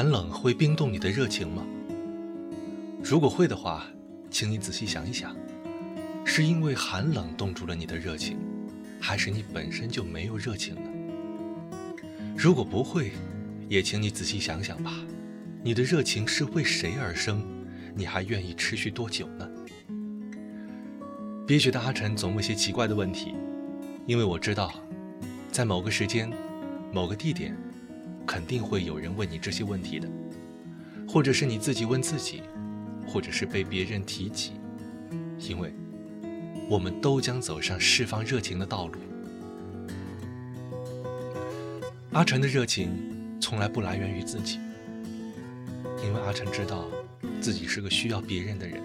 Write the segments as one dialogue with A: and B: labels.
A: 寒冷会冰冻你的热情吗？如果会的话，请你仔细想一想，是因为寒冷冻住了你的热情，还是你本身就没有热情呢？如果不会，也请你仔细想想吧，你的热情是为谁而生？你还愿意持续多久呢？憋屈的阿晨总问些奇怪的问题，因为我知道，在某个时间、某个地点，肯定会有人问你这些问题的，或者是你自己问自己。或者是被别人提起，因为我们都将走上释放热情的道路。阿晨的热情从来不来源于自己，因为阿晨知道自己是个需要别人的人，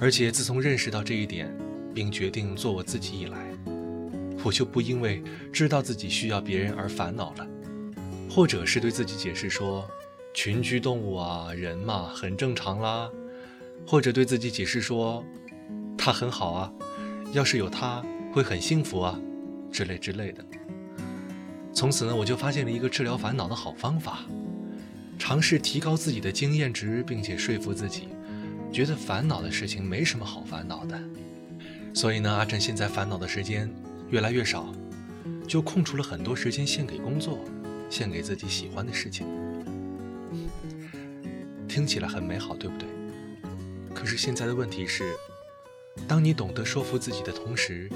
A: 而且自从认识到这一点，并决定做我自己以来，我就不因为知道自己需要别人而烦恼了，或者是对自己解释说。群居动物啊，人嘛，很正常啦。或者对自己解释说，他很好啊，要是有他会很幸福啊，之类之类的。从此呢，我就发现了一个治疗烦恼的好方法，尝试提高自己的经验值，并且说服自己，觉得烦恼的事情没什么好烦恼的。所以呢，阿晨现在烦恼的时间越来越少，就空出了很多时间献给工作，献给自己喜欢的事情。听起来很美好，对不对？可是现在的问题是，当你懂得说服自己的同时，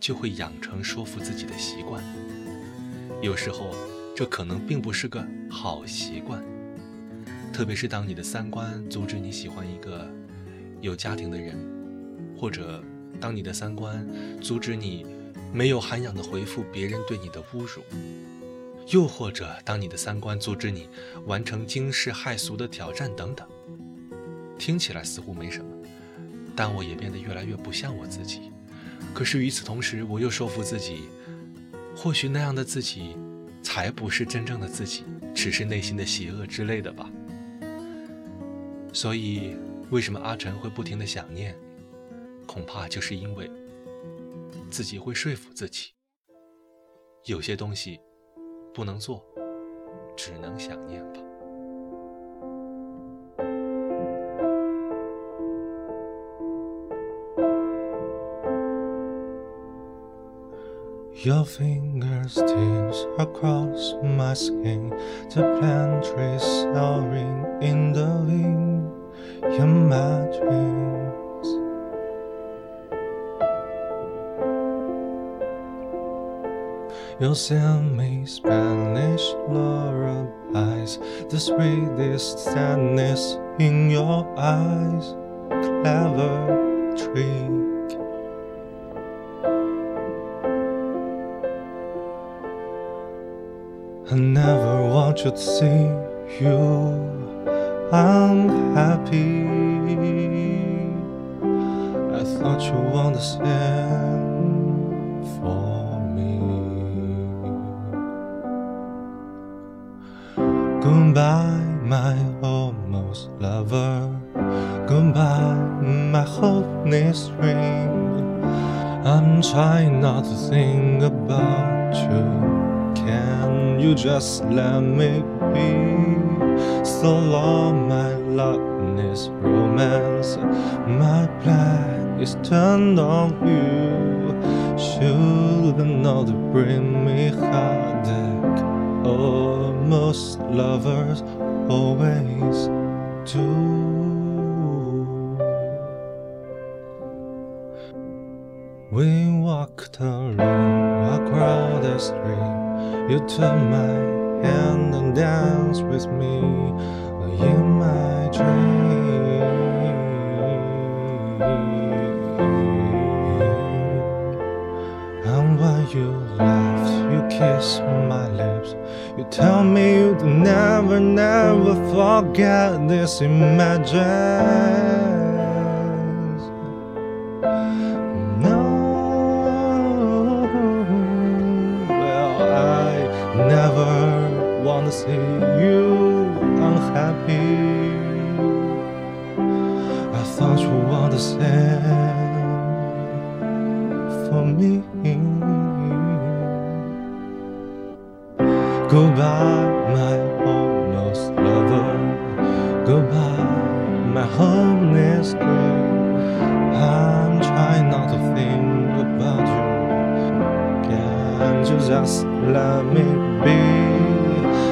A: 就会养成说服自己的习惯。有时候，这可能并不是个好习惯。特别是当你的三观阻止你喜欢一个有家庭的人，或者当你的三观阻止你没有涵养的回复别人对你的侮辱。又或者，当你的三观阻止你完成惊世骇俗的挑战等等，听起来似乎没什么，但我也变得越来越不像我自己。可是与此同时，我又说服自己，或许那样的自己，才不是真正的自己，只是内心的邪恶之类的吧。所以，为什么阿晨会不停的想念？恐怕就是因为自己会说服自己，有些东西。不能做，只能想念吧。
B: Your fingers stitch across my skin, the plant trees soaring in the wind. You're my dream. You'll send me Spanish lullabies, the sweetest sadness in your eyes. Clever trick. I never want you to see you unhappy. I thought you understand Goodbye, my almost lover. Goodbye, my hopeless dream. I'm trying not to think about you. Can you just let me be? So long, my loveless romance. My plan is turned on you. Should know to bring me heartache. Oh most lovers always do. We walked along a crowded street. You took my hand and danced with me in my dream. Tell me you'd never, never forget this images. No, well, I never want to see you unhappy. I thought you understand for me. Goodbye, my homeless lover. Goodbye, my homeless girl. I'm trying not to think about you. Can you just let me be?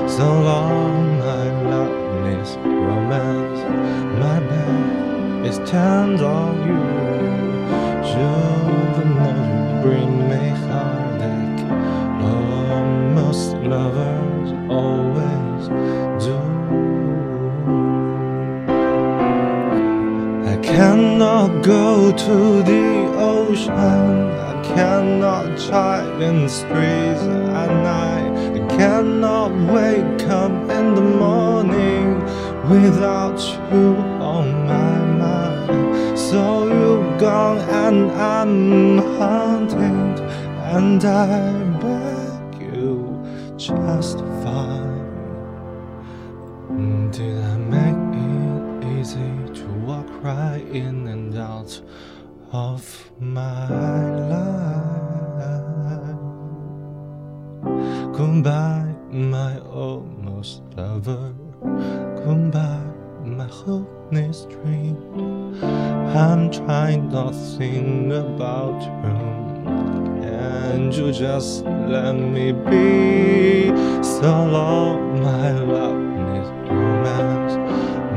B: So long, my loveless romance. My bed is turned on you. Should know you bring me heartache. Lovers always do. I cannot go to the ocean. I cannot drive in the streets at night. I cannot wake up in the morning without you on my mind. So you've gone and I'm haunted, and I you justify. Did I make it easy to walk right in and out of my life? Goodbye, my almost lover. Goodbye, my hopeless dream. I'm trying to think about you. And you just let me be so long, my love is romance.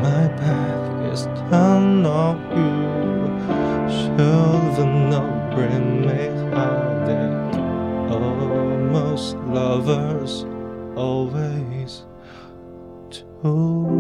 B: My path is turned on you. Children not bring me heartache. Almost lovers always do.